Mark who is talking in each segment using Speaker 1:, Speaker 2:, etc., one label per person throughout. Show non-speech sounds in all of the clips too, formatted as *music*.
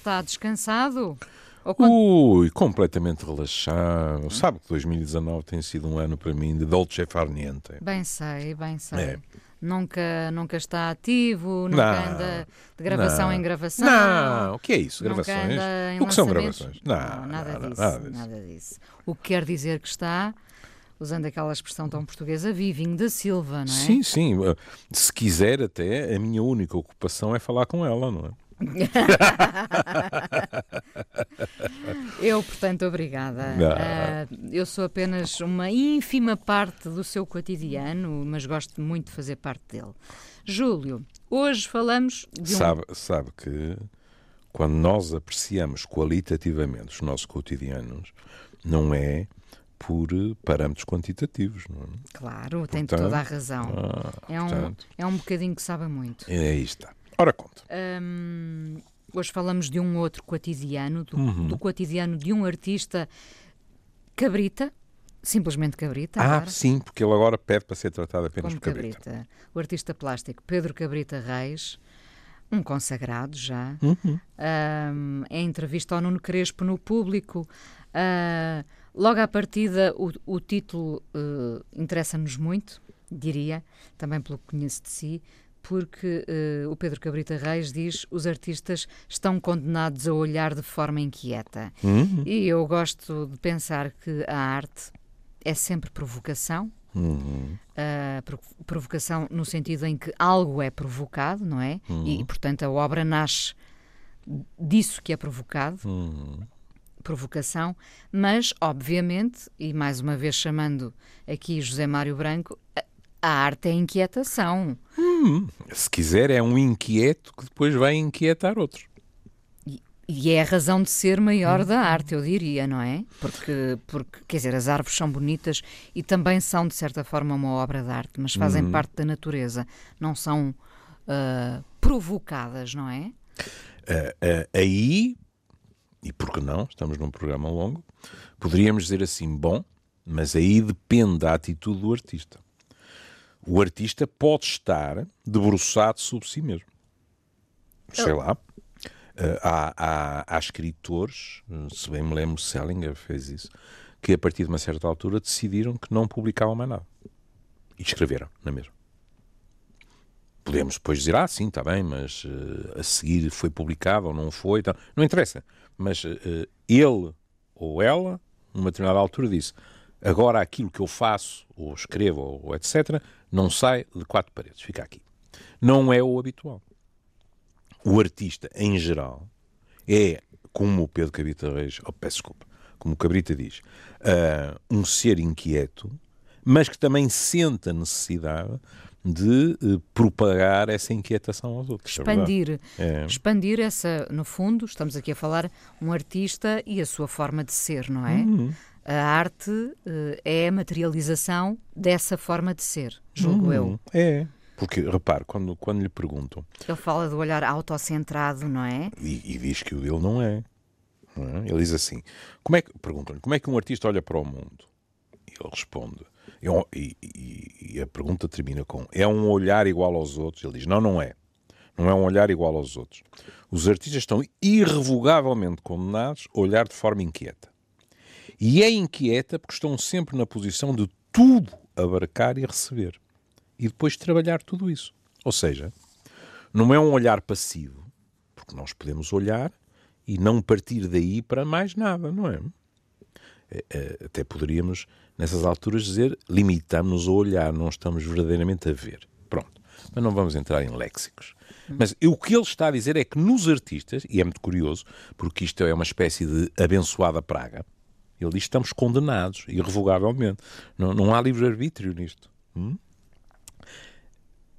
Speaker 1: está? Descansado?
Speaker 2: Ui, completamente relaxado. Sabe que 2019 tem sido um ano para mim de dolce far niente.
Speaker 1: Bem sei, bem sei.
Speaker 2: É.
Speaker 1: Nunca, nunca está ativo, nunca
Speaker 2: Não,
Speaker 1: anda de gravação
Speaker 2: não.
Speaker 1: em gravação.
Speaker 2: Não, o que é isso? Gravações? O que são gravações? Não,
Speaker 1: nada,
Speaker 2: não,
Speaker 1: disso,
Speaker 2: nada disso.
Speaker 1: nada disso. O que quer dizer que está, usando aquela expressão tão portuguesa, vivinho da Silva, não é?
Speaker 2: Sim, sim. Uh, Se quiser, até a minha única ocupação é falar com ela, não é? *laughs*
Speaker 1: Eu, portanto, obrigada. Ah, eu sou apenas uma ínfima parte do seu cotidiano, mas gosto muito de fazer parte dele. Júlio, hoje falamos de um.
Speaker 2: Sabe, sabe que quando nós apreciamos qualitativamente os nossos cotidianos, não é por parâmetros quantitativos, não é?
Speaker 1: Claro, tem
Speaker 2: Portanto,
Speaker 1: toda a razão.
Speaker 2: Ah,
Speaker 1: é, um,
Speaker 2: portanto,
Speaker 1: é um bocadinho que sabe muito.
Speaker 2: é aí está. Ora, conta.
Speaker 1: Hum, hoje falamos de um outro cotidiano, do,
Speaker 2: Uhum.
Speaker 1: do cotidiano de um artista cabrita, simplesmente cabrita.
Speaker 2: Ah,
Speaker 1: agora,
Speaker 2: sim, porque ele agora pede para ser tratado apenas
Speaker 1: como
Speaker 2: por cabrita.
Speaker 1: cabrita. O artista plástico Pedro Cabrita Reis, um consagrado já,
Speaker 2: Uhum.
Speaker 1: Hum, em entrevista ao Nuno Crespo no público. ah, logo à partida, o, o título eh, interessa-nos muito, diria, também pelo que conheço de si, porque eh, o Pedro Cabrita Reis diz os artistas estão condenados a olhar de forma inquieta.
Speaker 2: Uhum.
Speaker 1: E eu gosto de pensar que a arte é sempre provocação,
Speaker 2: Uhum.
Speaker 1: provo- provocação no sentido em que algo é provocado, não é? E, portanto, a obra nasce disso que é provocado,
Speaker 2: Uhum.
Speaker 1: provocação, mas, obviamente, e mais uma vez chamando aqui José Mário Branco, a, a arte é inquietação.
Speaker 2: Se quiser, é um inquieto que depois vai inquietar outros.
Speaker 1: E, e é a razão de ser maior da arte, eu diria, não é? Porque, porque, quer dizer, as árvores são bonitas e também são, de certa forma, uma obra de arte, mas fazem parte da natureza, não são ah, provocadas, não é?
Speaker 2: Ah, ah, aí, e por que não, estamos num programa longo, poderíamos dizer assim, bom, mas aí depende da atitude do artista. O artista pode estar debruçado sobre si mesmo. Sei lá. Ah, há, há, há escritores, se bem me lembro, Selinger fez isso, que a partir de uma certa altura decidiram que não publicavam mais nada. E escreveram, na mesma. Podemos depois dizer, ah, sim, está bem, mas eh, a seguir foi publicado ou não foi. Então, não interessa. Mas eh, ele ou ela, numa determinada altura, disse: agora aquilo que eu faço, ou escrevo, ou etc., não sai de quatro paredes, fica aqui. Não é o habitual. O artista, em geral, é, como o Pedro Cabrita Reis, oh, peço desculpa, como o Cabrita diz, ah, um ser inquieto, mas que também sente a necessidade de eh, propagar essa inquietação aos outros. é.
Speaker 1: Expandir,
Speaker 2: É.
Speaker 1: expandir essa, no fundo, estamos aqui a falar um artista e a sua forma de ser, não é?
Speaker 2: Uhum.
Speaker 1: A arte eh, é a materialização dessa forma de ser, julgo eu.
Speaker 2: Hum, É. Porque, repare, quando, quando lhe perguntam,
Speaker 1: Ele fala do olhar autocentrado, não é?
Speaker 2: e, e diz que o dele não é, não é? ele diz assim: como é que, perguntam-lhe, como é que um artista olha para o mundo? E ele responde, é e, e- e a pergunta termina com: é um olhar igual aos outros? Ele diz: não, não é. Não é um olhar igual aos outros. Os artistas estão irrevogavelmente condenados a olhar de forma inquieta. E é inquieta porque estão sempre na posição de tudo abarcar e receber. E depois trabalhar tudo isso. Ou seja, não é um olhar passivo, porque nós podemos olhar e não partir daí para mais nada, não é? É, é, Até poderíamos, nessas alturas, dizer limitamos-nos a olhar, não estamos verdadeiramente a ver. Pronto. Mas não vamos entrar em léxicos. Mas o que ele está a dizer é que nos artistas, e é muito curioso, porque isto é uma espécie de abençoada praga, ele diz que estamos condenados, irrevogavelmente. Não, não há livre-arbítrio nisto. Hum?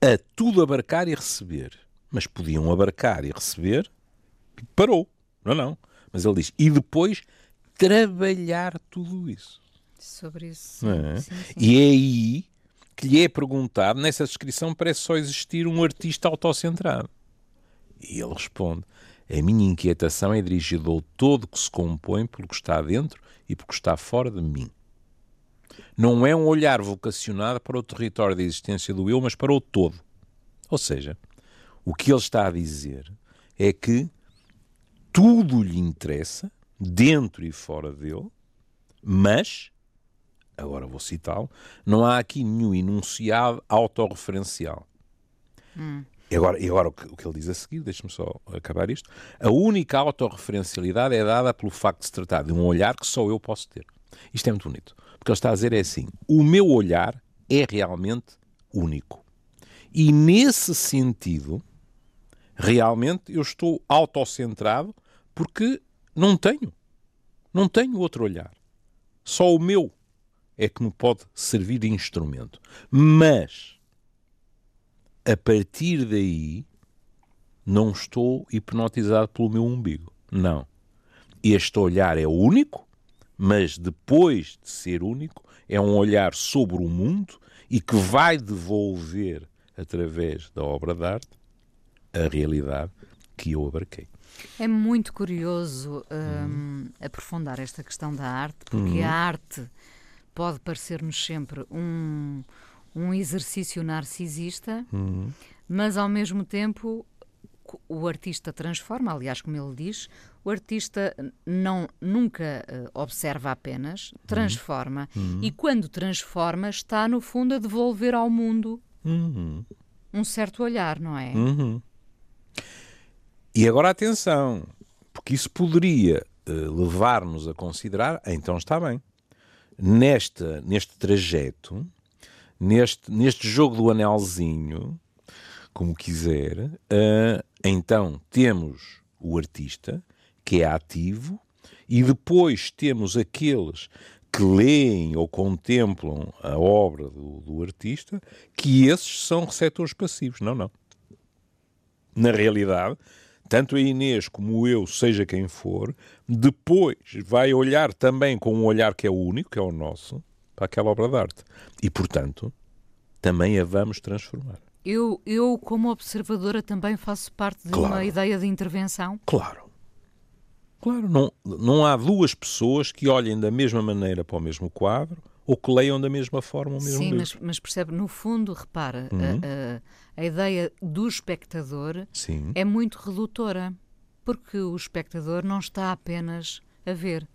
Speaker 2: A tudo abarcar e receber. Mas podiam abarcar e receber e parou. Não, não. Mas ele diz, e depois trabalhar tudo isso.
Speaker 1: Sobre isso.
Speaker 2: É?
Speaker 1: sim, sim.
Speaker 2: E é aí que lhe é perguntado, nessa descrição parece só existir um artista autocentrado. E ele responde, a minha inquietação é dirigida ao todo que se compõe pelo que está dentro e pelo que está fora de mim. Não é um olhar vocacionado para o território da existência do eu, mas para o todo. Ou seja, o que ele está a dizer é que tudo lhe interessa, dentro e fora dele, mas, agora vou citá-lo, não há aqui nenhum enunciado autorreferencial. Hum. E agora, e agora o, que, o que ele diz a seguir, deixe-me só acabar isto. A única autorreferencialidade é dada pelo facto de se tratar de um olhar que só eu posso ter. Isto é muito bonito. Porque ele está a dizer é assim: o meu olhar é realmente único. E nesse sentido, realmente eu estou autocentrado porque não tenho. Não tenho outro olhar. Só o meu é que me pode servir de instrumento. Mas a partir daí, não estou hipnotizado pelo meu umbigo. Não. Este olhar é único, mas depois de ser único, é um olhar sobre o mundo e que vai devolver, através da obra de arte, a realidade que eu abarquei.
Speaker 1: É muito curioso um, aprofundar esta questão da arte, porque uhum. a arte pode parecer-nos sempre um, um exercício narcisista, uhum. mas ao mesmo tempo o artista transforma, aliás, como ele diz, o artista não nunca uh, observa apenas, transforma uhum. e quando transforma está no fundo a devolver ao mundo uhum. um certo olhar, não é?
Speaker 2: Uhum. E agora atenção, porque isso poderia uh, levar-nos a considerar, então está bem, neste, neste trajeto neste, neste jogo do anelzinho, como quiser, uh, então temos o artista, que é ativo, e depois temos aqueles que leem ou contemplam a obra do, do artista, que esses são receptores passivos. Não, não. Na realidade, tanto a Inês como eu, seja quem for, depois vai olhar também com um olhar que é único, que é o nosso, para aquela obra de arte. E, portanto, também a vamos transformar.
Speaker 1: Eu, eu como observadora, também faço parte de claro. uma ideia de intervenção?
Speaker 2: Claro. Claro, não, não há duas pessoas que olhem da mesma maneira para o mesmo quadro ou que leiam da mesma forma o mesmo
Speaker 1: Sim,
Speaker 2: livro.
Speaker 1: Mas, mas percebe, no fundo, repara, uhum. a, a, a, ideia do espectador Sim. é muito redutora, porque o espectador não está apenas a ver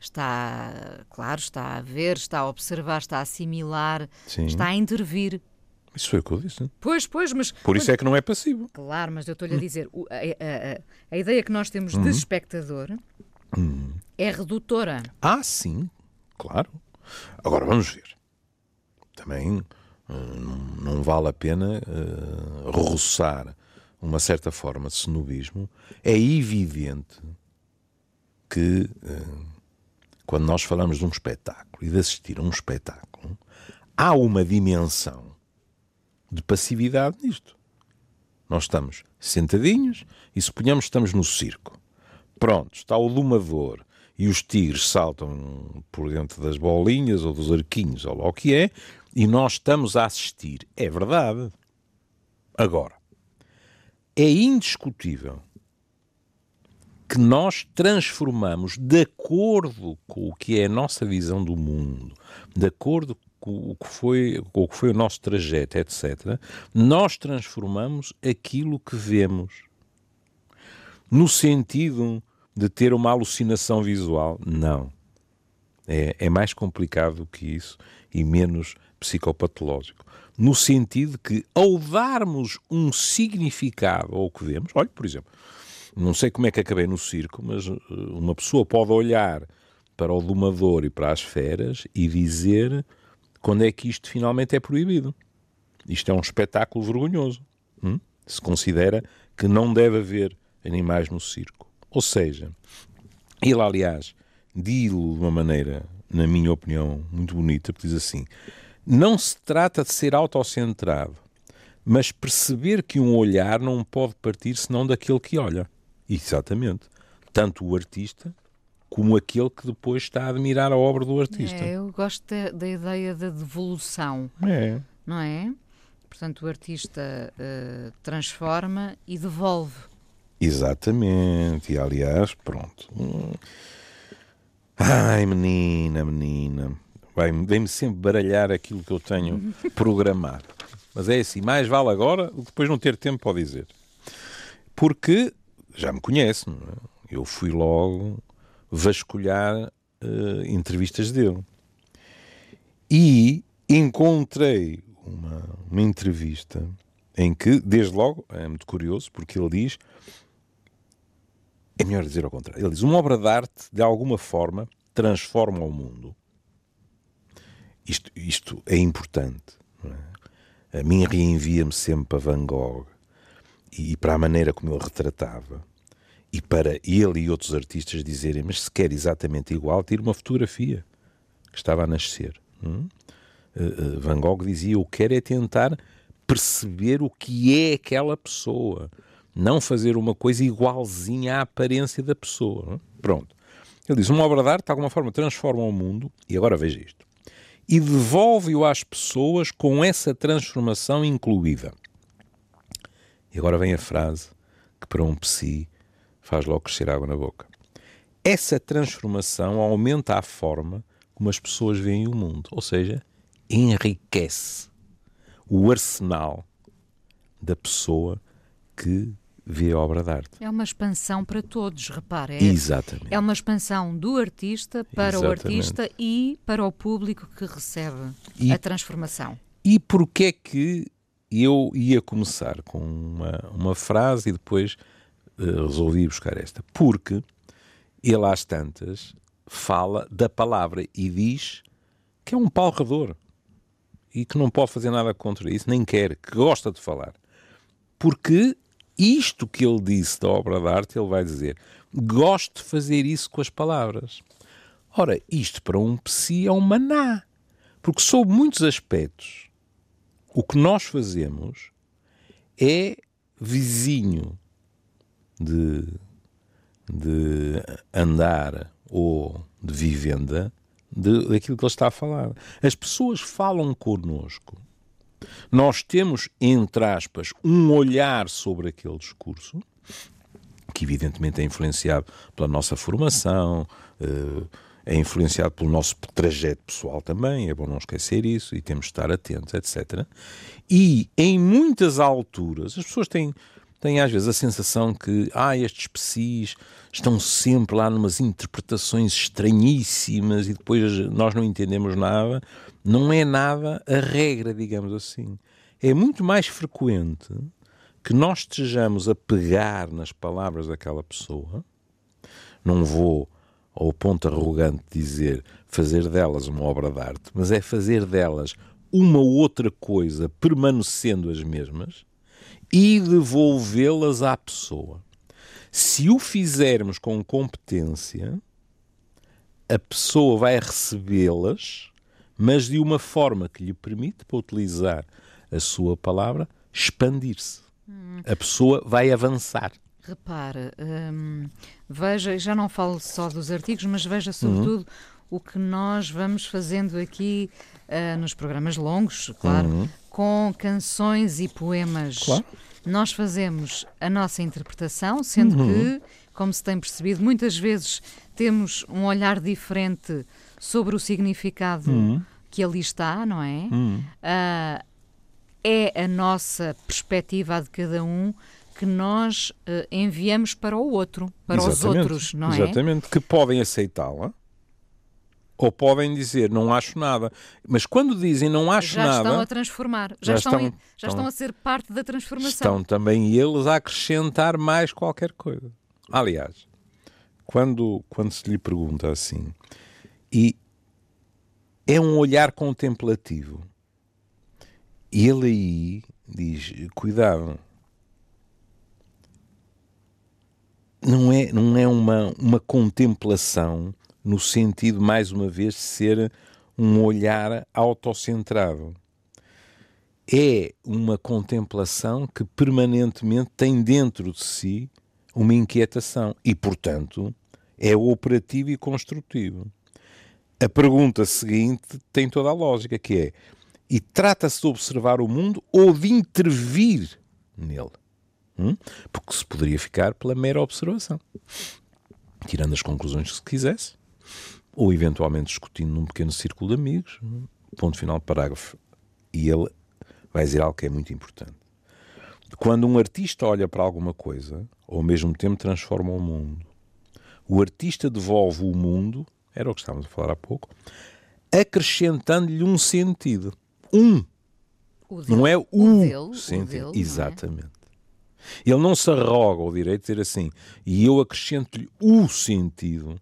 Speaker 1: está, claro, está a ver, está a observar, está a assimilar, Sim. está a intervir.
Speaker 2: Isso foi o que eu disse.
Speaker 1: Pois, pois, mas.
Speaker 2: Por isso
Speaker 1: pois,
Speaker 2: é que não é passivo.
Speaker 1: Claro, mas eu estou-lhe a hum. dizer, a, a, a, a, ideia que nós temos uhum. de espectador uhum. é redutora.
Speaker 2: Ah, sim, claro. Agora vamos ver. Também uh, não vale a pena uh, roçar uma certa forma de cenobismo. É evidente que. Uh, quando nós falamos de um espetáculo e de assistir a um espetáculo, há uma dimensão de passividade nisto. Nós estamos sentadinhos e suponhamos que estamos no circo. Pronto, está o domador e os tigres saltam por dentro das bolinhas ou dos arquinhos, ou lá o que é, e nós estamos a assistir. É verdade. Agora, é indiscutível que nós transformamos de acordo com o que é a nossa visão do mundo, de acordo com o que foi, com o, que foi o nosso trajeto, etc., nós transformamos aquilo que vemos. No sentido de ter uma alucinação visual, não. É, é mais complicado que isso e menos psicopatológico. No sentido que, ao darmos um significado ao que vemos, olha, por exemplo, não sei como é que acabei no circo, mas eh, uma pessoa pode olhar para o domador e para as feras e dizer quando é que isto finalmente é proibido. Isto é um espetáculo vergonhoso. Hum? Se considera que não deve haver animais no circo. Ou seja, ele, aliás, diz de uma maneira, na minha opinião, muito bonita, porque diz assim: não se trata de ser autocentrado, mas perceber que um olhar não pode partir senão daquele que olha. Exatamente. Tanto o artista como aquele que depois está a admirar a obra do artista.
Speaker 1: É, eu gosto da, da ideia da devolução.
Speaker 2: É.
Speaker 1: Não é? Portanto, o artista uh, transforma e devolve.
Speaker 2: Exatamente. E aliás, pronto. Ai, menina, menina. Vem-me sempre baralhar aquilo que eu tenho *laughs* programado. Mas é assim, mais vale agora do que depois não ter tempo para dizer. Porque já me conhece, é? eu fui logo vasculhar uh, entrevistas dele. E encontrei uma, uma entrevista em que, desde logo, é muito curioso, porque ele diz. É melhor dizer ao contrário. Ele diz: uma obra de arte, de alguma forma, transforma o mundo. Isto, isto é importante. É? A mim reenvia-me sempre para Van Gogh e para a maneira como ele retratava. E para ele e outros artistas dizerem: Mas se quer exatamente igual, tira uma fotografia que estava a nascer. Hum? Uh, uh, Van Gogh dizia: Eu quero é tentar perceber o que é aquela pessoa, não fazer uma coisa igualzinha à aparência da pessoa. Hum? Pronto. Ele diz: Uma obra de arte, de alguma forma, transforma o mundo, e agora veja isto, e devolve-o às pessoas com essa transformação incluída. E agora vem a frase que, para um psi, faz logo crescer água na boca. Essa transformação aumenta a forma como as pessoas veem o mundo, ou seja, enriquece o arsenal da pessoa que vê a obra de arte.
Speaker 1: É uma expansão para todos, repare.
Speaker 2: É, Exatamente.
Speaker 1: É uma expansão do artista para Exatamente. o artista e para o público que recebe e, a transformação.
Speaker 2: E porquê é que eu ia começar com uma, uma frase e depois uh, resolvi buscar esta? Porque ele às tantas fala da palavra e diz que é um palrador e que não pode fazer nada contra isso, nem quer, que gosta de falar. Porque isto que ele disse da obra de arte, ele vai dizer: gosto de fazer isso com as palavras. Ora, isto para um psi é um maná. Porque, sob muitos aspectos, o que nós fazemos é vizinho de, de andar ou de vivenda de, daquilo que ele está a falar. As pessoas falam connosco. Nós temos, entre aspas, um olhar sobre aquele discurso, que evidentemente é influenciado pela nossa formação, eh, é influenciado pelo nosso trajeto pessoal também, é bom não esquecer isso, e temos de estar atentos, etc. E em muitas alturas, as pessoas têm têm às vezes a sensação que ah, estes psis estão sempre lá numas interpretações estranhíssimas e depois nós não entendemos nada. Não é nada a regra, digamos assim. É muito mais frequente que nós estejamos a pegar nas palavras daquela pessoa. Não vou ao ponto arrogante dizer fazer delas uma obra de arte, mas é fazer delas uma outra coisa permanecendo as mesmas e devolvê-las à pessoa. Se o fizermos com competência, a pessoa vai recebê-las, mas de uma forma que lhe permite, para utilizar a sua palavra, expandir-se. Hum. A pessoa vai avançar.
Speaker 1: Repara, hum, veja, já não falo só dos artigos, mas veja sobretudo uhum. o que nós vamos fazendo aqui uh, nos programas longos, claro, uhum com canções e poemas. Claro. Nós fazemos a nossa interpretação, sendo uhum. que, como se tem percebido, muitas vezes temos um olhar diferente sobre o significado uhum. que ali está, não é? Uh, é a nossa perspectiva de cada um que nós uh, enviamos para o outro, para Exatamente. os outros, não
Speaker 2: é? Exatamente, que podem aceitá-la ou podem dizer não acho nada. Mas quando dizem não acho
Speaker 1: já
Speaker 2: nada.
Speaker 1: Já estão a transformar, já, já estão, estão, já estão a ser parte da transformação.
Speaker 2: Estão também eles a acrescentar mais qualquer coisa. Aliás, quando, quando se lhe pergunta assim, e é um olhar contemplativo, e ele aí diz: cuidado. Não é, não é uma, uma contemplação no sentido, mais uma vez, de ser um olhar autocentrado. É uma contemplação que permanentemente tem dentro de si uma inquietação e, portanto, é operativo e construtivo. A pergunta seguinte tem toda a lógica, que é: e trata-se de observar o mundo ou de intervir nele? Hum? Porque se poderia ficar pela mera observação, tirando as conclusões que se quisesse, ou eventualmente discutindo num pequeno círculo de amigos, ponto final, parágrafo. E ele vai dizer algo que é muito importante. quando um artista olha para alguma coisa, ao mesmo tempo transforma o mundo. O artista devolve o mundo, era o que estávamos a falar há pouco, acrescentando-lhe um sentido. Um. não é o, o dele, sentido. O dele, Exatamente. Ele não se arroga o direito de dizer assim, e eu acrescento-lhe o sentido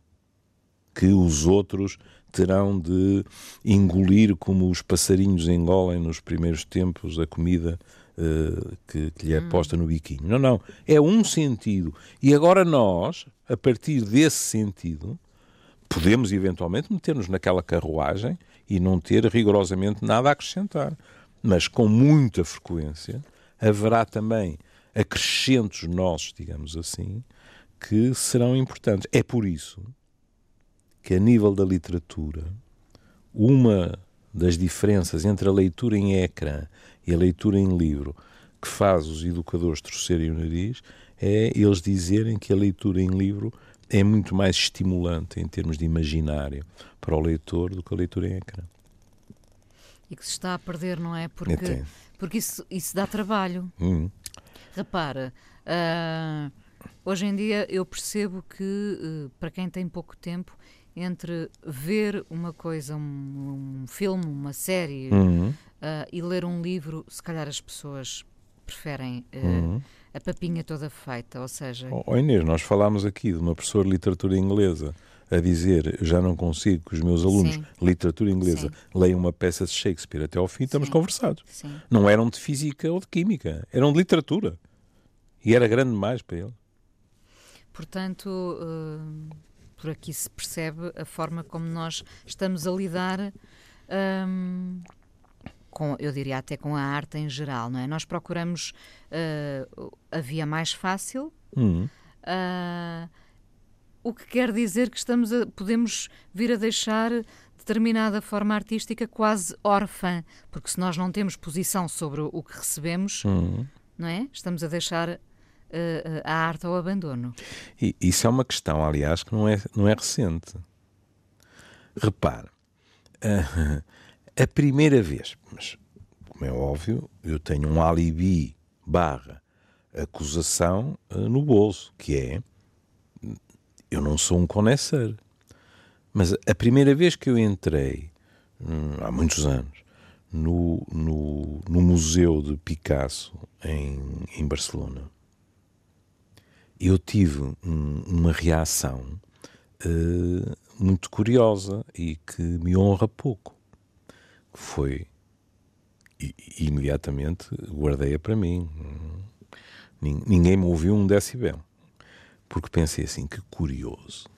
Speaker 2: que os outros terão de engolir como os passarinhos engolem nos primeiros tempos a comida uh, que, que, lhe é hum. posta no biquinho. Não, não. É um sentido. E agora nós, a partir desse sentido, podemos eventualmente meter-nos naquela carruagem e não ter rigorosamente nada a acrescentar. Mas com muita frequência haverá também acrescentos nossos, digamos assim, que serão importantes. É por isso que, a nível da literatura, uma das diferenças entre a leitura em ecrã e a leitura em livro que faz os educadores torcerem o nariz é eles dizerem que a leitura em livro é muito mais estimulante em termos de imaginário para o leitor do que a leitura em ecrã.
Speaker 1: E que se está a perder, não é? Porque, porque isso, isso dá trabalho. Hum. Repara, uh, hoje em dia eu percebo que uh, para quem tem pouco tempo entre ver uma coisa, um, um filme, uma série uhum. uh, e ler um livro, se calhar as pessoas preferem uh, uhum. a papinha toda feita, ou seja...
Speaker 2: Oh, Inês, nós falámos aqui de uma professora de literatura inglesa a dizer já não consigo que os meus alunos, Sim. literatura inglesa, Sim. leiam uma peça de Shakespeare até ao fim, estamos Sim. conversados. Não eram de física ou de química, eram de literatura. E era grande demais para ele.
Speaker 1: Portanto... Uh por aqui se percebe a forma como nós estamos a lidar um, com, eu diria até com a arte em geral, não é? Nós procuramos uh, a via mais fácil, uhum. uh, o que quer dizer que estamos a, podemos vir a deixar determinada forma artística quase órfã, porque se nós não temos posição sobre o que recebemos, uhum. não é? Estamos a deixar a arte ao abandono.
Speaker 2: E isso é uma questão, aliás, que não é, não é recente. Repare, uh, *laughs* a primeira vez, mas como é óbvio, eu tenho um alibi barra acusação uh, no bolso, que é eu não sou um conhecer. Mas a primeira vez que eu entrei, hum, há muitos anos, no, no, no Museu de Picasso em, em Barcelona, eu tive um, uma reação uh, muito curiosa e que me honra pouco. Foi, e, imediatamente guardei-a para mim. Ninguém me ouviu um decibel. Porque pensei assim, que curioso.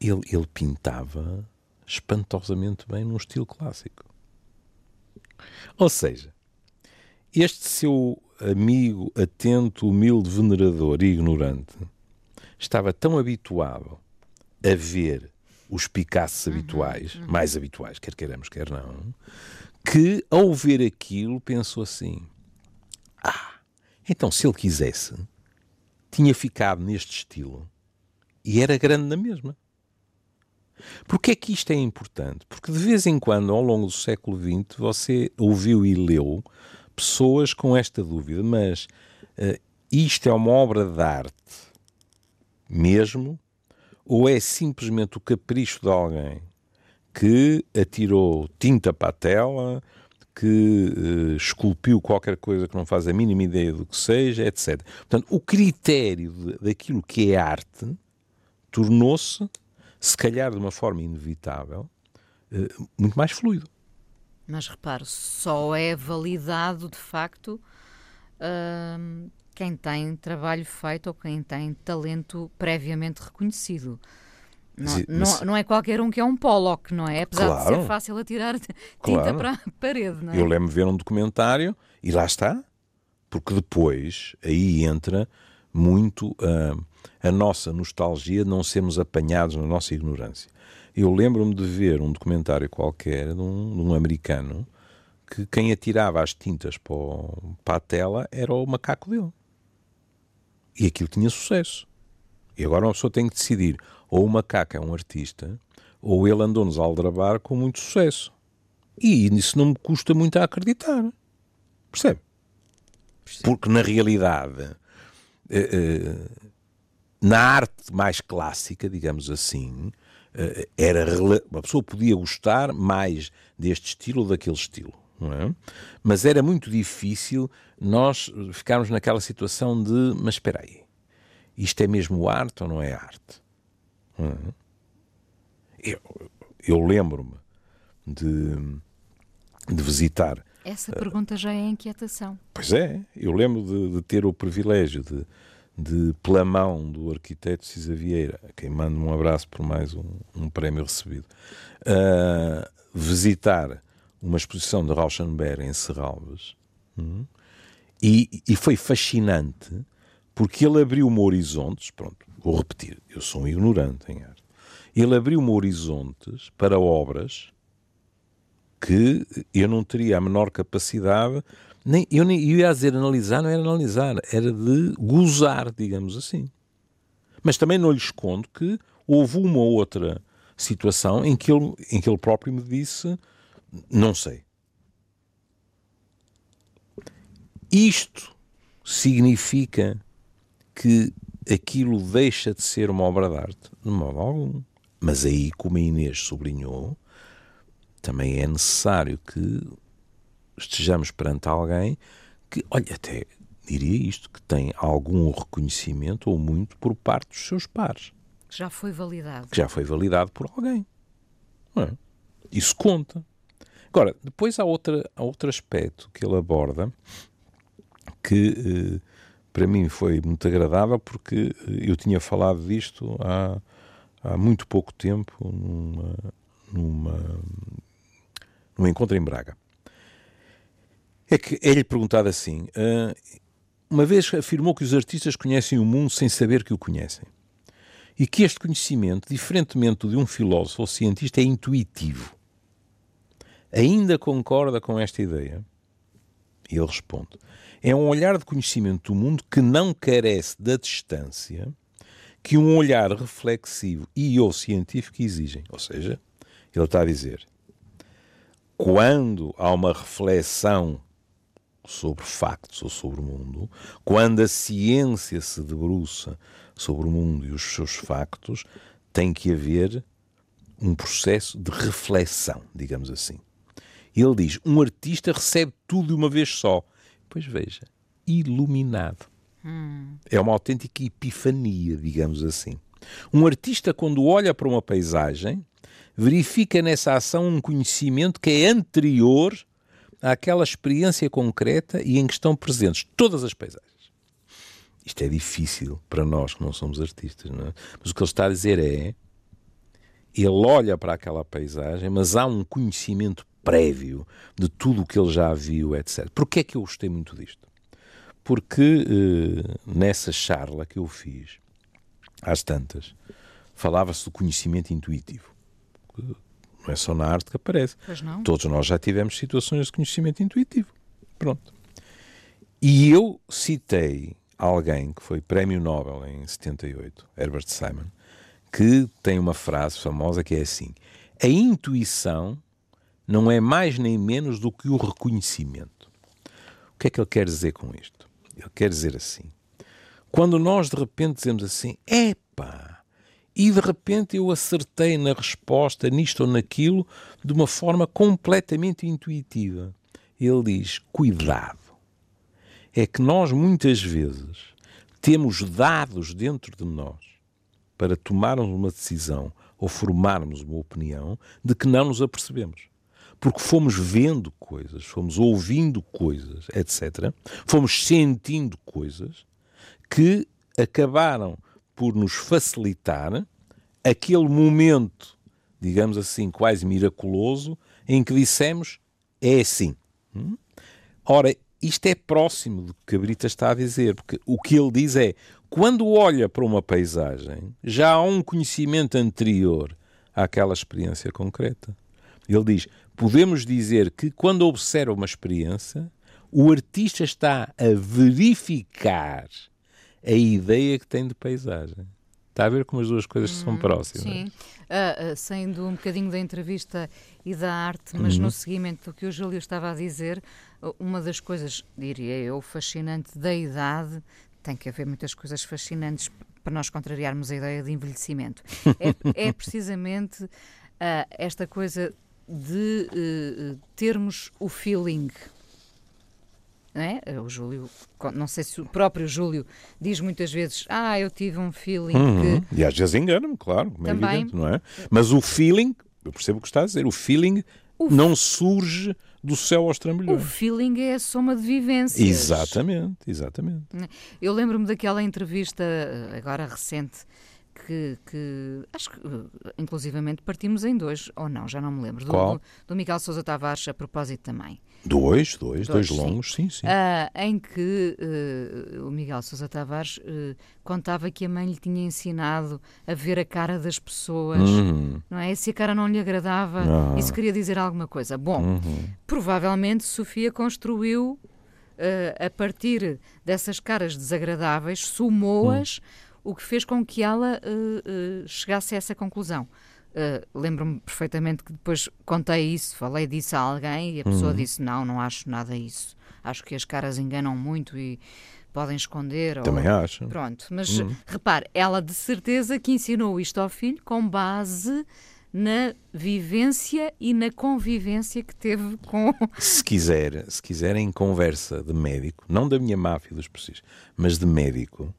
Speaker 2: Ele, ele pintava espantosamente bem num estilo clássico. Ou seja, este seu amigo, atento, humilde, venerador e ignorante, estava tão habituado a ver os Picassos uhum, habituais, uhum. mais habituais, quer queiramos, quer não, que ao ver aquilo pensou assim: Ah, então se ele quisesse, tinha ficado neste estilo e era grande na mesma. Porquê é que isto é importante? Porque de vez em quando, ao longo do século XX, você ouviu e leu pessoas com esta dúvida, mas uh, isto é uma obra de arte mesmo? Ou é simplesmente o capricho de alguém que atirou tinta para a tela, que uh, esculpiu qualquer coisa que não faz a mínima ideia do que seja, etc. Portanto, o critério de, daquilo que é arte tornou-se, se calhar de uma forma inevitável, uh, muito mais fluido.
Speaker 1: Mas repare, só é validado de facto uh, quem tem trabalho feito ou quem tem talento previamente reconhecido. Não, mas, não, não, é qualquer um que é um Pollock, não é? Apesar claro, de ser fácil atirar *laughs* tinta claro. para a parede, não é?
Speaker 2: Eu lembro de ver um documentário e lá está. Porque depois aí entra muito uh, a nossa nostalgia de não sermos apanhados na nossa ignorância. Eu lembro-me de ver um documentário qualquer de um, de um, americano que quem atirava as tintas para, o, para a tela era o macaco dele. E aquilo tinha sucesso. E agora uma pessoa tem que decidir: ou o macaco é um artista, ou ele andou-nos a aldrabar com muito sucesso. E isso não me custa muito a acreditar. Percebe? Porque, na realidade, eh, eh, na arte mais clássica, digamos assim, eh, era a pessoa podia gostar mais deste estilo ou daquele estilo. É? Mas era muito difícil nós ficarmos naquela situação de mas espera aí, isto é mesmo arte ou não é arte? Não é? Eu, eu lembro-me de, de visitar.
Speaker 1: Essa pergunta já é inquietação.
Speaker 2: Pois é, eu lembro de, de ter o privilégio de, de, pela mão do arquiteto Cisa Vieira, a quem mando um abraço por mais um, um prémio recebido, uh, visitar uma exposição de Rauschenberg em Serralves. Hum, e, e, foi fascinante porque ele abriu-me horizontes. Pronto, vou repetir, eu sou um ignorante em arte ele abriu-me horizontes para obras que eu não teria a menor capacidade, nem, eu nem eu ia dizer analisar, não era analisar, era de gozar, digamos assim. Mas também não lhe escondo que houve uma outra situação em que ele, em que ele próprio me disse: não sei. Isto significa que aquilo deixa de ser uma obra de arte? De modo algum. Mas aí, como a Inês sublinhou, também é necessário que estejamos perante alguém que, olha, até diria isto, que tem algum reconhecimento ou muito por parte dos seus pares.
Speaker 1: Que já foi validado.
Speaker 2: Que já foi validado por alguém. É? Isso conta. Agora, depois há, outra, há outro aspecto que ele aborda que eh, para mim foi muito agradável porque eh, eu tinha falado disto há há muito pouco tempo numa, numa, num encontro em Braga. É que é-lhe perguntado assim: uh, uma vez afirmou que os artistas conhecem o mundo sem saber que o conhecem. E que este conhecimento, diferentemente de um filósofo ou cientista, é intuitivo. Ainda concorda com esta ideia? E ele responde: é um olhar de conhecimento do mundo que não carece da distância que um olhar reflexivo e ou científico exigem. Ou seja, ele está a dizer, quando há uma reflexão sobre factos ou sobre o mundo, quando a ciência se debruça sobre o mundo e os seus factos, tem que haver um processo de reflexão, digamos assim. Ele diz: um artista recebe tudo de uma vez só. Pois veja, iluminado. Hum. É uma autêntica epifania, digamos assim. Um artista, quando olha para uma paisagem, verifica nessa ação um conhecimento que é anterior àquela experiência concreta e em que estão presentes todas as paisagens. Isto é difícil para nós que não somos artistas, não é? Mas o que ele está a dizer é: ele olha para aquela paisagem, mas há um conhecimento prévio de tudo o que ele já viu, etc. Porquê é que eu gostei muito disto? porque eh, nessa charla que eu fiz, às tantas, falava-se do conhecimento intuitivo. Não é só na arte que aparece. Todos nós já tivemos situações de conhecimento intuitivo. Pronto. E eu citei alguém que foi prémio Nobel em 78, Herbert Simon, que tem uma frase famosa que é assim: A intuição não é mais nem menos do que o reconhecimento. O que é que ele quer dizer com isto? Ele quer dizer assim. Quando nós de repente dizemos assim, epá, e de repente eu acertei na resposta, nisto ou naquilo, de uma forma completamente intuitiva. Ele diz: cuidado. É que nós muitas vezes temos dados dentro de nós para tomarmos uma decisão ou formarmos uma opinião de que não nos apercebemos porque fomos vendo coisas, fomos ouvindo coisas, etc. Fomos sentindo coisas que acabaram por nos facilitar aquele momento, digamos assim, quase miraculoso, em que dissemos é assim. Hum? Ora, isto é próximo do que a Brita está a dizer, porque o que ele diz é quando olha para uma paisagem, já há um conhecimento anterior àquela experiência concreta. Ele diz: podemos dizer que quando observa uma experiência, o artista está a verificar a ideia que tem de paisagem. Está a ver como as duas coisas hum, são próximas.
Speaker 1: Sim, uh, uh, saindo um bocadinho da entrevista e da arte, mas uhum. no seguimento do que o Júlio estava a dizer, uma das coisas, diria eu, fascinante da idade, tem que haver muitas coisas fascinantes para nós contrariarmos a ideia de envelhecimento, é, *laughs* é precisamente uh, esta coisa de termos o feeling é? O Júlio, não sei se o próprio Júlio diz muitas vezes, ah, eu tive um feeling uhum. que.
Speaker 2: E às vezes engana-me, claro, é Também. Evidente, não é? Mas o feeling, eu percebo o que está a dizer, o feeling o não surge do céu aos trambolhões.
Speaker 1: O feeling é a soma de vivências.
Speaker 2: Exatamente, exatamente.
Speaker 1: Eu lembro-me daquela entrevista, agora recente, que, que, acho que inclusivamente partimos em dois, ou não, já não me lembro, do, do Miguel Sousa Tavares a propósito também.
Speaker 2: Dois, dois, dois, dois longos, sim, sim. sim.
Speaker 1: Uh, em que uh, o Miguel Sousa Tavares uh, contava que a mãe lhe tinha ensinado a ver a cara das pessoas, uhum. não é? E se a cara não lhe agradava, uhum. isso queria dizer alguma coisa. Bom, uhum. provavelmente Sofia construiu, a partir dessas caras desagradáveis, sumou-as. O que fez com que ela chegasse a essa conclusão. Uh, Lembro-me perfeitamente que depois contei isso, falei disso a alguém e a pessoa uhum. disse: Não, não acho nada isso. Acho que as caras enganam muito e podem esconder.
Speaker 2: Também
Speaker 1: ou...
Speaker 2: acho.
Speaker 1: Pronto, mas uhum. repare, ela de certeza que ensinou isto ao filho com base na vivência e na convivência que teve com. *laughs*
Speaker 2: Se quiser, se quiser em conversa de médico, não da minha máfia dos precisos, mas de médico,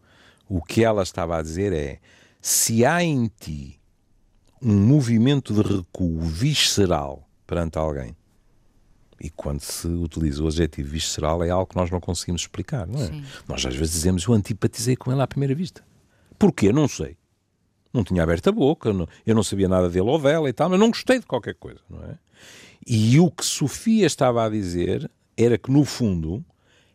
Speaker 2: o que ela estava a dizer é: se há em ti um movimento de recuo visceral perante alguém. E quando se utiliza o adjetivo visceral é algo que nós não conseguimos explicar, não é? Sim. Nós às vezes dizemos eu antipatizei com ele à primeira vista. Porquê? Não sei. Não tinha aberto a boca, não, eu não sabia nada dele ou dela e tal, mas não gostei de qualquer coisa, não é? E o que Sofia estava a dizer era que, no fundo,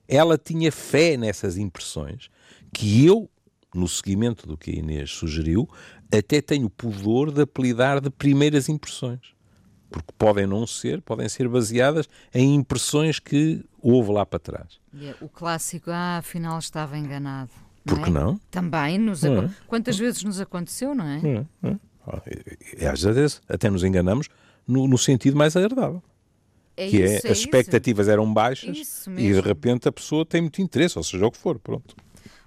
Speaker 2: ela tinha fé nessas impressões que eu, no seguimento do que a Inês sugeriu, até tenho o pudor de apelidar de primeiras impressões. Porque podem não ser, podem ser baseadas em impressões que houve lá para trás.
Speaker 1: O clássico, ah, afinal estava enganado.
Speaker 2: Por que não?
Speaker 1: Também nos é? Quantas vezes nos aconteceu, não é?
Speaker 2: é, é. Ah, e, às vezes até nos enganamos no, no sentido mais agradável. É que é, isso, é, as expectativas eram baixas e de repente a pessoa tem muito interesse, ou seja o que for, pronto.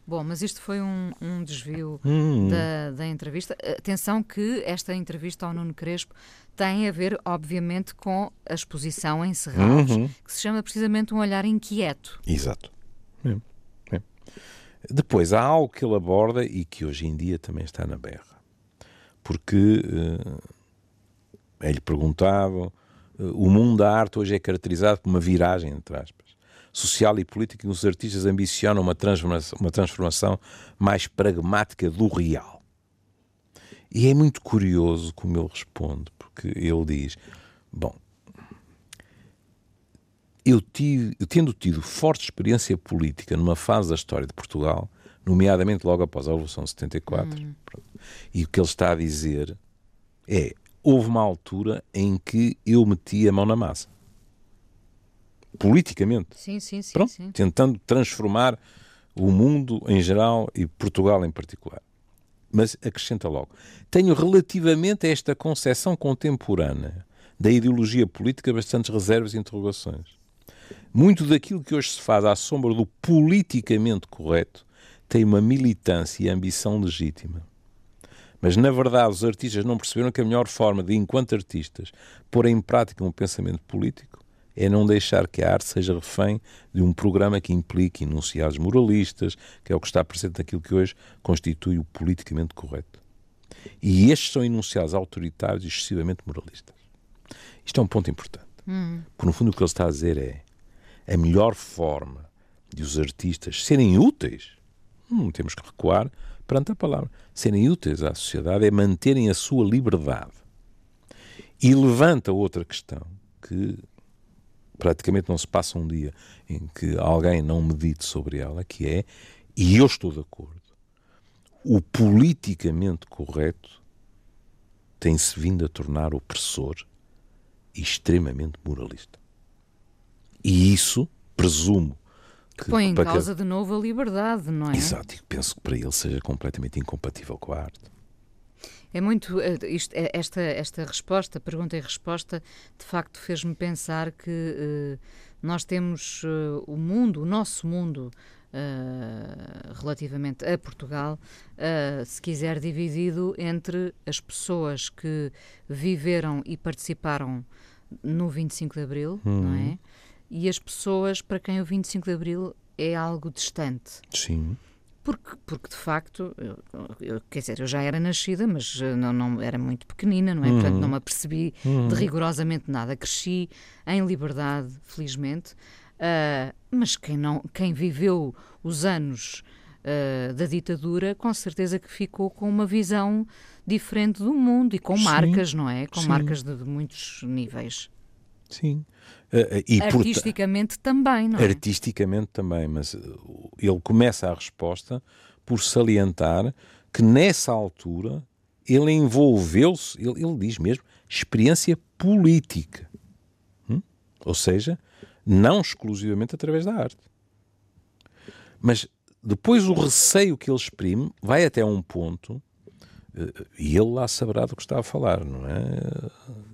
Speaker 1: Bom, mas isto foi um, um desvio hum. da, da, entrevista. Atenção que esta entrevista ao Nuno Crespo tem a ver, obviamente, com a exposição em Serralves, uhum. que se chama precisamente Um Olhar Inquieto.
Speaker 2: Exato. É. É. Depois, há algo que ele aborda e que hoje em dia também está na berra. Porque uh, é-lhe perguntado, uh, o mundo da arte hoje é caracterizado por uma viragem, aspas social e política que os artistas ambicionam uma transformação, uma transformação mais pragmática do real. E é muito curioso como ele responde, porque ele diz: Bom, eu, tive, eu tendo tido forte experiência política numa fase da história de Portugal, nomeadamente logo após a Revolução de 74, hum. e o que ele está a dizer é: houve uma altura em que eu meti a mão na massa politicamente.
Speaker 1: Sim, sim, sim,
Speaker 2: Pronto,
Speaker 1: sim.
Speaker 2: Tentando transformar o mundo em geral e Portugal em particular. Mas acrescenta logo: tenho relativamente a esta concepção contemporânea da ideologia política bastantes reservas e interrogações. Muito daquilo que hoje se faz à sombra do politicamente correto tem uma militância e ambição legítima. Mas, na verdade, os artistas não perceberam que a melhor forma de, enquanto artistas, pôr em prática um pensamento político é não deixar que a arte seja refém de um programa que implique enunciados moralistas, que é o que está presente naquilo que hoje constitui o politicamente correto. E estes são enunciados autoritários e excessivamente moralistas. Isto é um ponto importante. Hum. Porque, no fundo, o que ele está a dizer é a melhor forma de os artistas serem úteis, não temos que recuar perante a palavra, serem úteis à sociedade é manterem a sua liberdade. E levanta outra questão que praticamente não se passa um dia em que alguém não medite sobre ela, que é, e eu estou de acordo, o politicamente correto tem-se vindo a tornar opressor e extremamente moralista. E isso, presumo,
Speaker 1: Que põe em causa que... de novo a liberdade, não é?
Speaker 2: Exato, e penso que para ele seja completamente incompatível com a arte.
Speaker 1: É muito. Eh, isto, é, esta, esta resposta, pergunta e resposta, de facto fez-me pensar que uh, nós temos uh, o mundo, o nosso mundo, uh, relativamente a Portugal, se quiser, dividido entre as pessoas que viveram e participaram no 25 de Abril, uhum. não é? E as pessoas para quem o 25 de Abril é algo distante.
Speaker 2: Sim.
Speaker 1: Porque, porque de facto, eu, eu, quer dizer, eu já era nascida, mas eh, não, não era muito pequenina, não é? Uhum. Portanto, não me apercebi uhum. de rigorosamente nada. Cresci em liberdade, felizmente, uh, mas quem, não, quem viveu os anos uh, da ditadura, com certeza que ficou com uma visão diferente do mundo e com Sim. marcas, não é? Com Sim. marcas de, de muitos níveis.
Speaker 2: Sim.
Speaker 1: Uh, e Artisticamente também, não é?
Speaker 2: Artisticamente também, mas ele começa a resposta por salientar que nessa altura ele envolveu-se, ele, ele, diz mesmo, experiência política. Hum? Ou seja, não exclusivamente através da arte. Mas depois o receio que ele exprime vai até um ponto, eh, e ele lá saberá do que está a falar, não é?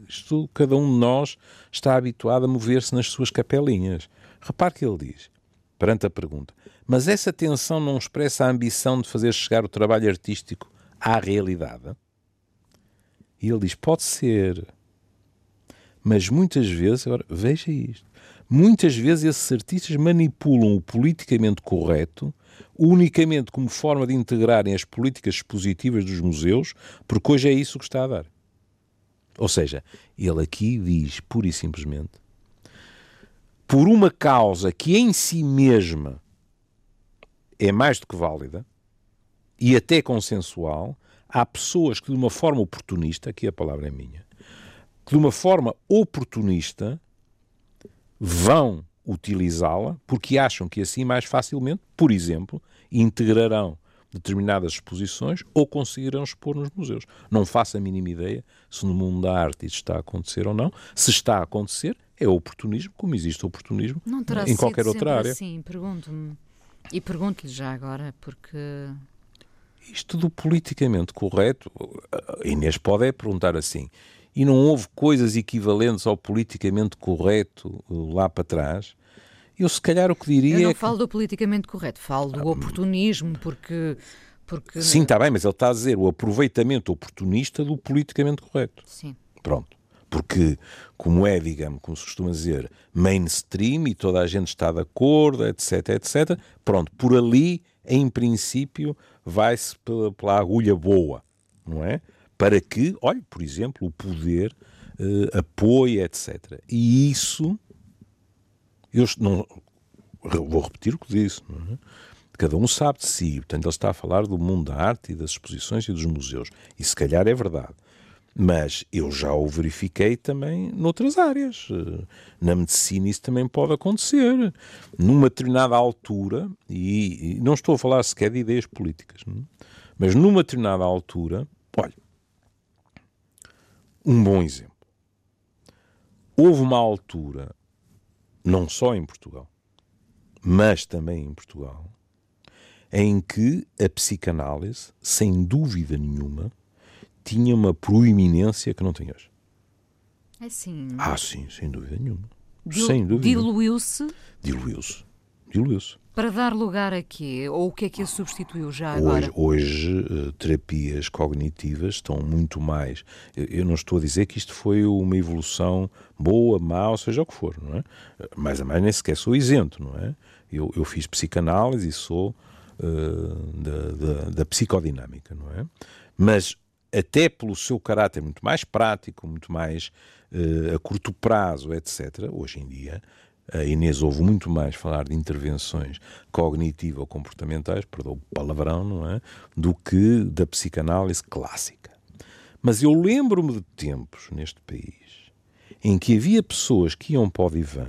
Speaker 2: Isto, cada um de nós está habituado a mover-se nas suas capelinhas. Repare que ele diz, perante a pergunta, mas essa tensão não expressa a ambição de fazer chegar o trabalho artístico à realidade? E ele diz: pode ser. Mas muitas vezes, agora veja isto, muitas vezes esses artistas manipulam o politicamente correto unicamente como forma de integrarem as políticas expositivas dos museus, porque hoje é isso que está a dar. Ou seja, ele aqui diz pura e simplesmente por uma causa que em si mesma é mais do que válida e até consensual, há pessoas que de uma forma oportunista, aqui a palavra é minha, que de uma forma oportunista vão utilizá-la porque acham que assim mais facilmente, por exemplo, integrarão determinadas exposições ou conseguirão expor nos museus. Não faço a mínima ideia se no mundo da arte isso está a acontecer ou não. Se está a acontecer, é oportunismo, como existe oportunismo em qualquer outra área.
Speaker 1: Sim, pergunto-me. E pergunto-lhe já agora, porque.
Speaker 2: Isto do politicamente correto, Inês pode é perguntar assim: e não houve coisas equivalentes ao politicamente correto lá para trás? Eu, se calhar, o que diria. Eu
Speaker 1: não
Speaker 2: é
Speaker 1: falo do politicamente correto, falo do oportunismo, porque. porque...
Speaker 2: Sim, está bem, mas ele está a dizer o aproveitamento oportunista do politicamente correto.
Speaker 1: Sim.
Speaker 2: Pronto. Porque, como é, digamos, como se costuma dizer, mainstream e toda a gente está de acordo, etc, etc, pronto, por ali, em princípio, vai-se pela, pela agulha boa, não é? Para que, olhe, por exemplo, o poder uh, apoie, etc. E isso eu não, vou repetir o que disse. É? Cada um sabe de si. Portanto, ele está a falar do mundo da arte e das exposições e dos museus. E se calhar é verdade. Mas eu já o verifiquei também noutras áreas. Na medicina isso também pode acontecer. Numa determinada altura, e, não estou a falar sequer de ideias políticas? É? mas numa determinada altura, olha, um bom exemplo. Houve uma altura não só em Portugal, mas também em Portugal, em que a psicanálise, sem dúvida nenhuma, tinha uma proeminência que não tem hoje.
Speaker 1: É sim.
Speaker 2: Ah, sim, sem dúvida nenhuma.
Speaker 1: Dil sem dúvida. Diluiu-se?
Speaker 2: Diluiu-se. Diluiu-se.
Speaker 1: Para dar lugar a quê? Ou o que é que a substituiu já agora?
Speaker 2: Hoje, hoje uh, terapias cognitivas estão muito mais. Eu, não estou a dizer que isto foi uma evolução boa, má, ou seja o que for, não é? Mais a mais nem sequer sou isento, não é? Eu, eu fiz psicanálise e sou uh, da, da, da psicodinâmica, não é? Mas até pelo seu caráter muito mais prático, muito mais uh, a curto prazo, etc., hoje em dia a Inês ouve muito mais falar de intervenções cognitivo-comportamentais, perdão o palavrão, não é? Do que da psicanálise clássica. Mas eu lembro-me de tempos neste país em que havia pessoas que iam para o divã,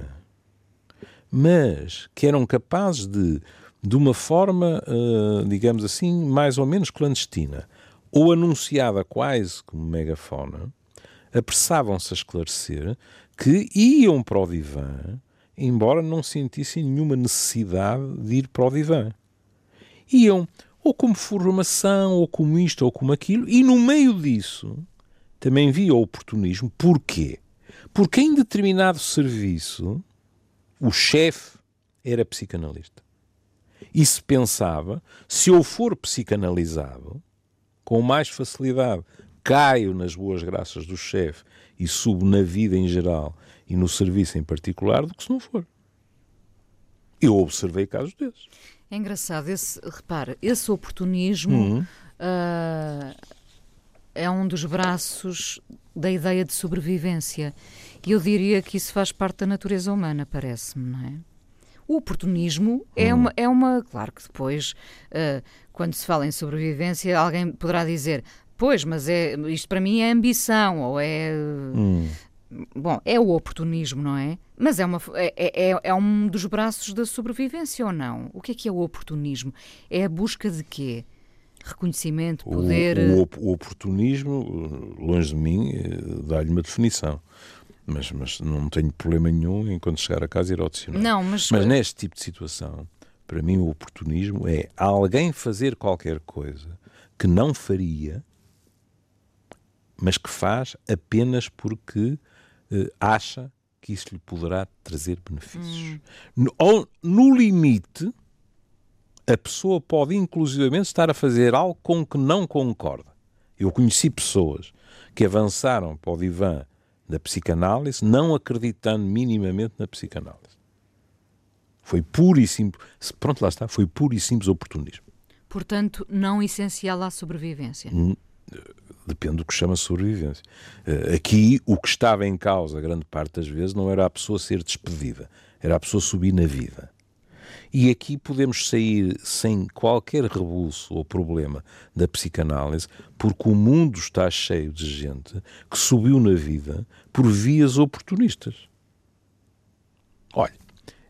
Speaker 2: mas que eram capazes de, de uma forma, uh, digamos assim, mais ou menos clandestina, ou anunciada quase como megafona, apressavam-se a esclarecer que iam para o divã embora não sentissem nenhuma necessidade de ir para o divã. Iam ou como formação, ou como isto, ou como aquilo, e no meio disso também via oportunismo. Porquê? Porque em determinado serviço o chefe era psicanalista. E se pensava, se eu for psicanalizado, com mais facilidade caio nas boas graças do chefe e subo na vida em geral e no serviço em particular do que se não for. Eu observei casos desses.
Speaker 1: É engraçado, esse, repare, esse oportunismo uhum. uh, é um dos braços da ideia de sobrevivência. E eu diria que isso faz parte da natureza humana, parece-me, não é? O oportunismo é, hum. uma, é uma. Claro que depois, uh, quando se fala em sobrevivência, alguém poderá dizer: Pois, mas é, isto para mim é ambição, ou é. Hum. Bom, é o oportunismo, não é? Mas é, uma, é, é, é, um dos braços da sobrevivência ou não? O que é que é o oportunismo? É a busca de quê? Reconhecimento, poder.
Speaker 2: O, o, o oportunismo, longe de mim, eh, dá-lhe uma definição. Mas, mas não tenho problema nenhum em quando chegar a casa ir ao dicionário.
Speaker 1: Não, mas...
Speaker 2: mas neste tipo de situação, para mim o oportunismo é alguém fazer qualquer coisa que não faria, mas que faz apenas porque acha que isso lhe poderá trazer benefícios. Hum. No, no limite, a pessoa pode inclusivamente estar a fazer algo com que não concorda. Eu conheci pessoas que avançaram para o divã da psicanálise, não acreditando minimamente na psicanálise. Foi puro e simples. Pronto, lá está. Foi puro e simples oportunismo.
Speaker 1: Portanto, não essencial à sobrevivência.
Speaker 2: Depende do que chama sobrevivência. Eh, aqui, o que estava em causa, grande parte das vezes, não era a pessoa ser despedida, era a pessoa subir na vida. E aqui podemos sair sem qualquer rebuço ou problema da psicanálise, porque o mundo está cheio de gente que subiu na vida por vias oportunistas. Olha,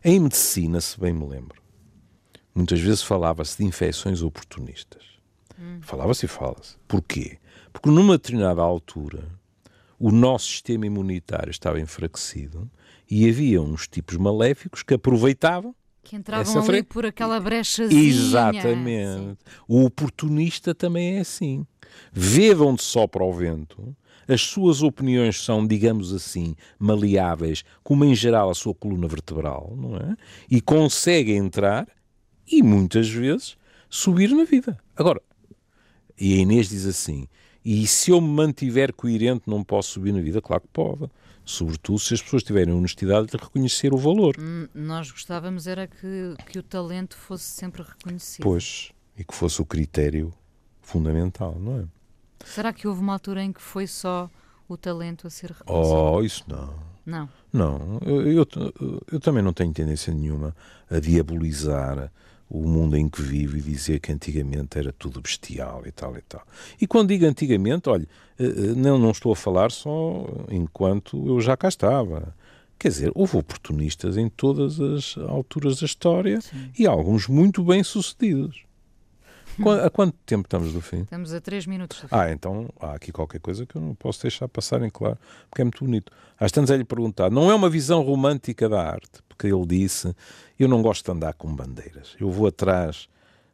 Speaker 2: em medicina, se bem me lembro, muitas vezes falava-se de infecções oportunistas. Hum. Falava-se e fala-se. Porquê? Porque numa determinada altura o nosso sistema imunitário estava enfraquecido e havia uns tipos maléficos que aproveitavam
Speaker 1: que entravam ali por aquela brechazinha.
Speaker 2: Exatamente. Sim. O oportunista também é assim. Vê de onde sopra o vento, as suas opiniões são, digamos assim, maleáveis, como em geral a sua coluna vertebral, não é? E consegue entrar e muitas vezes subir na vida. Agora, e a Inês diz assim: e se eu me mantiver coerente, não posso subir na vida? Claro que pode. Sobretudo se as pessoas tiverem honestidade de reconhecer o valor.
Speaker 1: Hum, nós gostávamos era que, que o talento fosse sempre reconhecido.
Speaker 2: Pois, e que fosse o critério fundamental, não é?
Speaker 1: Será que houve uma altura em que foi só o talento a ser
Speaker 2: reconhecido? Oh, isso não.
Speaker 1: Não.
Speaker 2: Não, eu, eu, eu também não tenho tendência nenhuma a diabolizar o mundo em que vivo e dizer que antigamente era tudo bestial e tal e tal. E quando digo antigamente, olha, eh, eh, não, não estou a falar só enquanto eu já cá estava. Quer dizer, houve oportunistas em todas as alturas da história Sim. e alguns muito bem sucedidos. Há quanto tempo estamos do fim?
Speaker 1: Estamos a 3 minutos do
Speaker 2: fim. Ah, então há aqui qualquer coisa que eu não posso deixar passar em claro, porque é muito bonito. Às tantas é lhe perguntar, não é uma visão romântica da arte, porque ele disse, eu não gosto de andar com bandeiras. Eu vou atrás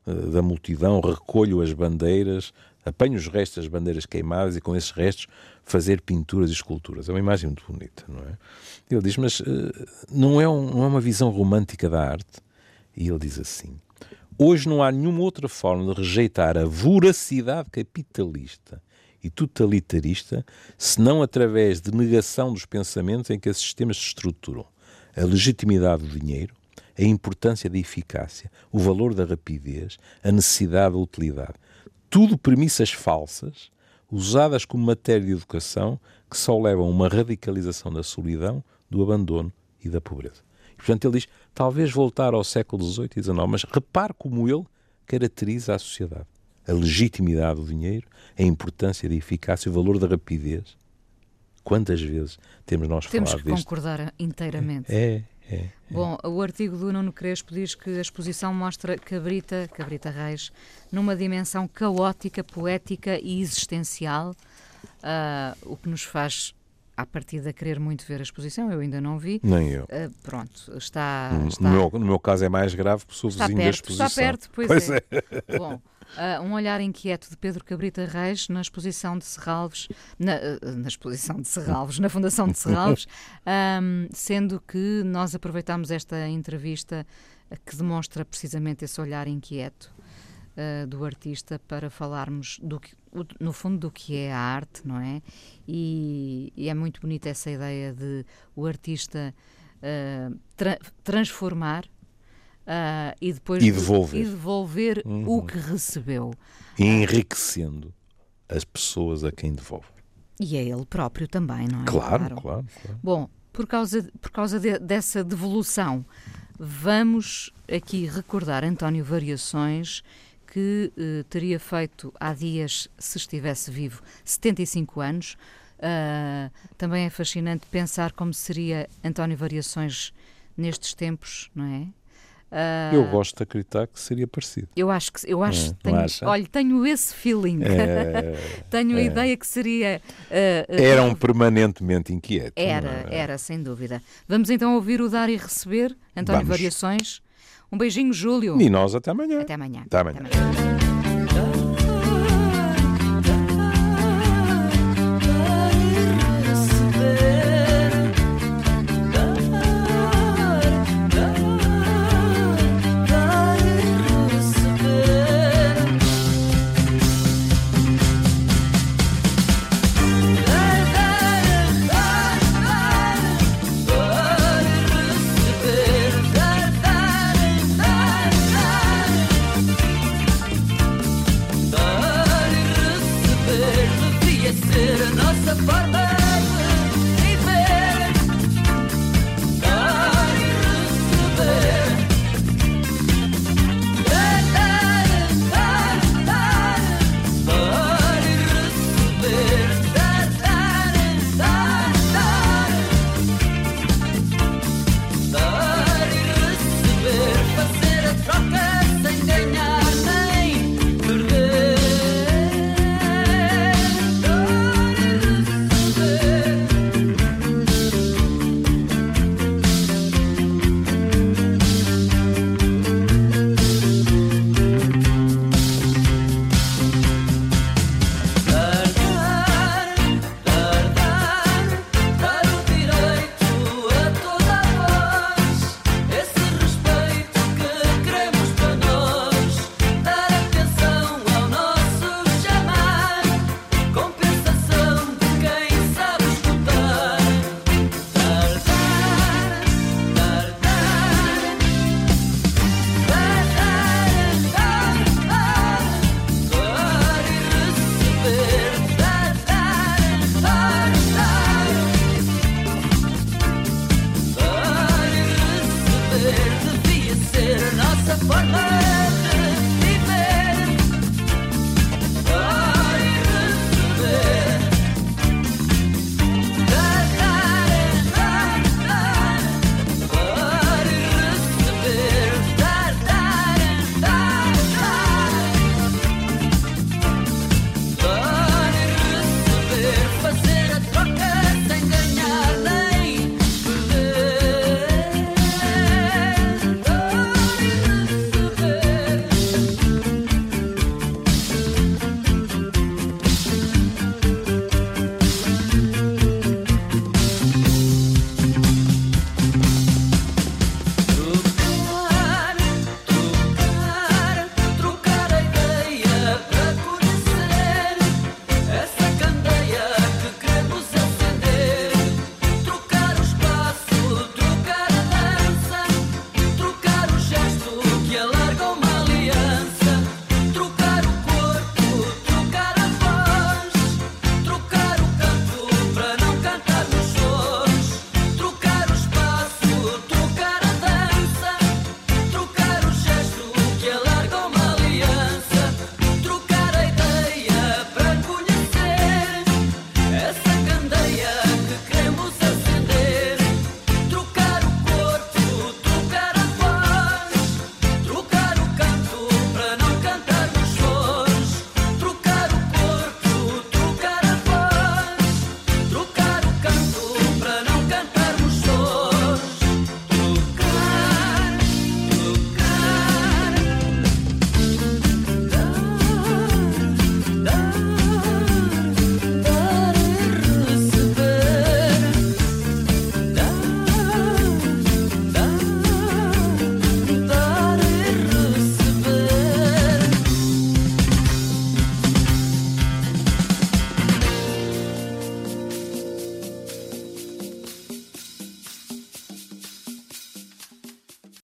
Speaker 2: uh, da multidão, recolho as bandeiras, apanho os restos das bandeiras queimadas e com esses restos fazer pinturas e esculturas. É uma imagem muito bonita, não é? Ele diz, mas uh, não, é um, não é uma visão romântica da arte? E ele diz assim, Hoje não há nenhuma outra forma de rejeitar a voracidade capitalista e totalitarista senão através de negação dos pensamentos em que esses sistemas se estruturam. A legitimidade do dinheiro, a importância da eficácia, o valor da rapidez, a necessidade da utilidade. Tudo premissas falsas, usadas como matéria de educação, que só levam a uma radicalização da solidão, do abandono e da pobreza. Portanto, ele diz, talvez voltar ao século XVIII e XIX, mas repare como ele caracteriza a sociedade. A legitimidade do dinheiro, a importância da eficácia, o valor da rapidez. Quantas vezes temos nós
Speaker 1: temos
Speaker 2: falado
Speaker 1: disto?
Speaker 2: Temos
Speaker 1: que concordar inteiramente.
Speaker 2: É, é, é.
Speaker 1: Bom, o artigo do Nuno Crespo diz que a exposição mostra Cabrita, Cabrita Reis, numa dimensão caótica, poética e existencial, uh, o que nos faz à partida querer muito ver a exposição, eu ainda não vi.
Speaker 2: Nem eu.
Speaker 1: Uh, pronto, está.
Speaker 2: No,
Speaker 1: está
Speaker 2: no meu, no meu caso é mais grave porque sou
Speaker 1: está
Speaker 2: vizinho da
Speaker 1: perto,
Speaker 2: exposição.
Speaker 1: está perto, pois,
Speaker 2: Pois
Speaker 1: é. Bom, uh, um olhar inquieto de Pedro Cabrita Reis na exposição de Serralves, na, uh, na exposição de Serralves, na Fundação de Serralves, *laughs* um, sendo que nós aproveitamos esta entrevista que demonstra precisamente esse olhar inquieto uh, do artista para falarmos do que, o- no fundo do que é a arte, não é? E, e é muito bonita essa ideia de o artista uh, tra- transformar uh, e depois
Speaker 2: E devolver.
Speaker 1: e devolver
Speaker 2: Uhum.
Speaker 1: o que recebeu.
Speaker 2: E enriquecendo as pessoas a quem devolve.
Speaker 1: E é ele próprio também, não é?
Speaker 2: Claro, claro. claro.
Speaker 1: Bom, por causa, por causa de- dessa devolução, vamos aqui recordar António Variações, que eh, teria feito há dias, se estivesse vivo, 75 anos. Ah, também é fascinante pensar como seria António Variações nestes tempos, não é? Ah,
Speaker 2: Eu gosto de acreditar que seria parecido.
Speaker 1: eu acho que eu acho,
Speaker 2: não
Speaker 1: tenho, olha, tenho esse feeling.
Speaker 2: É, *laughs*
Speaker 1: tenho a
Speaker 2: é.
Speaker 1: ideia que seria ah, ah,
Speaker 2: era um permanentemente inquieto.
Speaker 1: era,
Speaker 2: é?
Speaker 1: era, sem dúvida. Vamos então ouvir o Dar e Receber, António
Speaker 2: Vamos.
Speaker 1: Variações. Um beijinho, Júlio.
Speaker 2: E nós até amanhã.
Speaker 1: Até amanhã.
Speaker 2: Até amanhã.
Speaker 3: Dar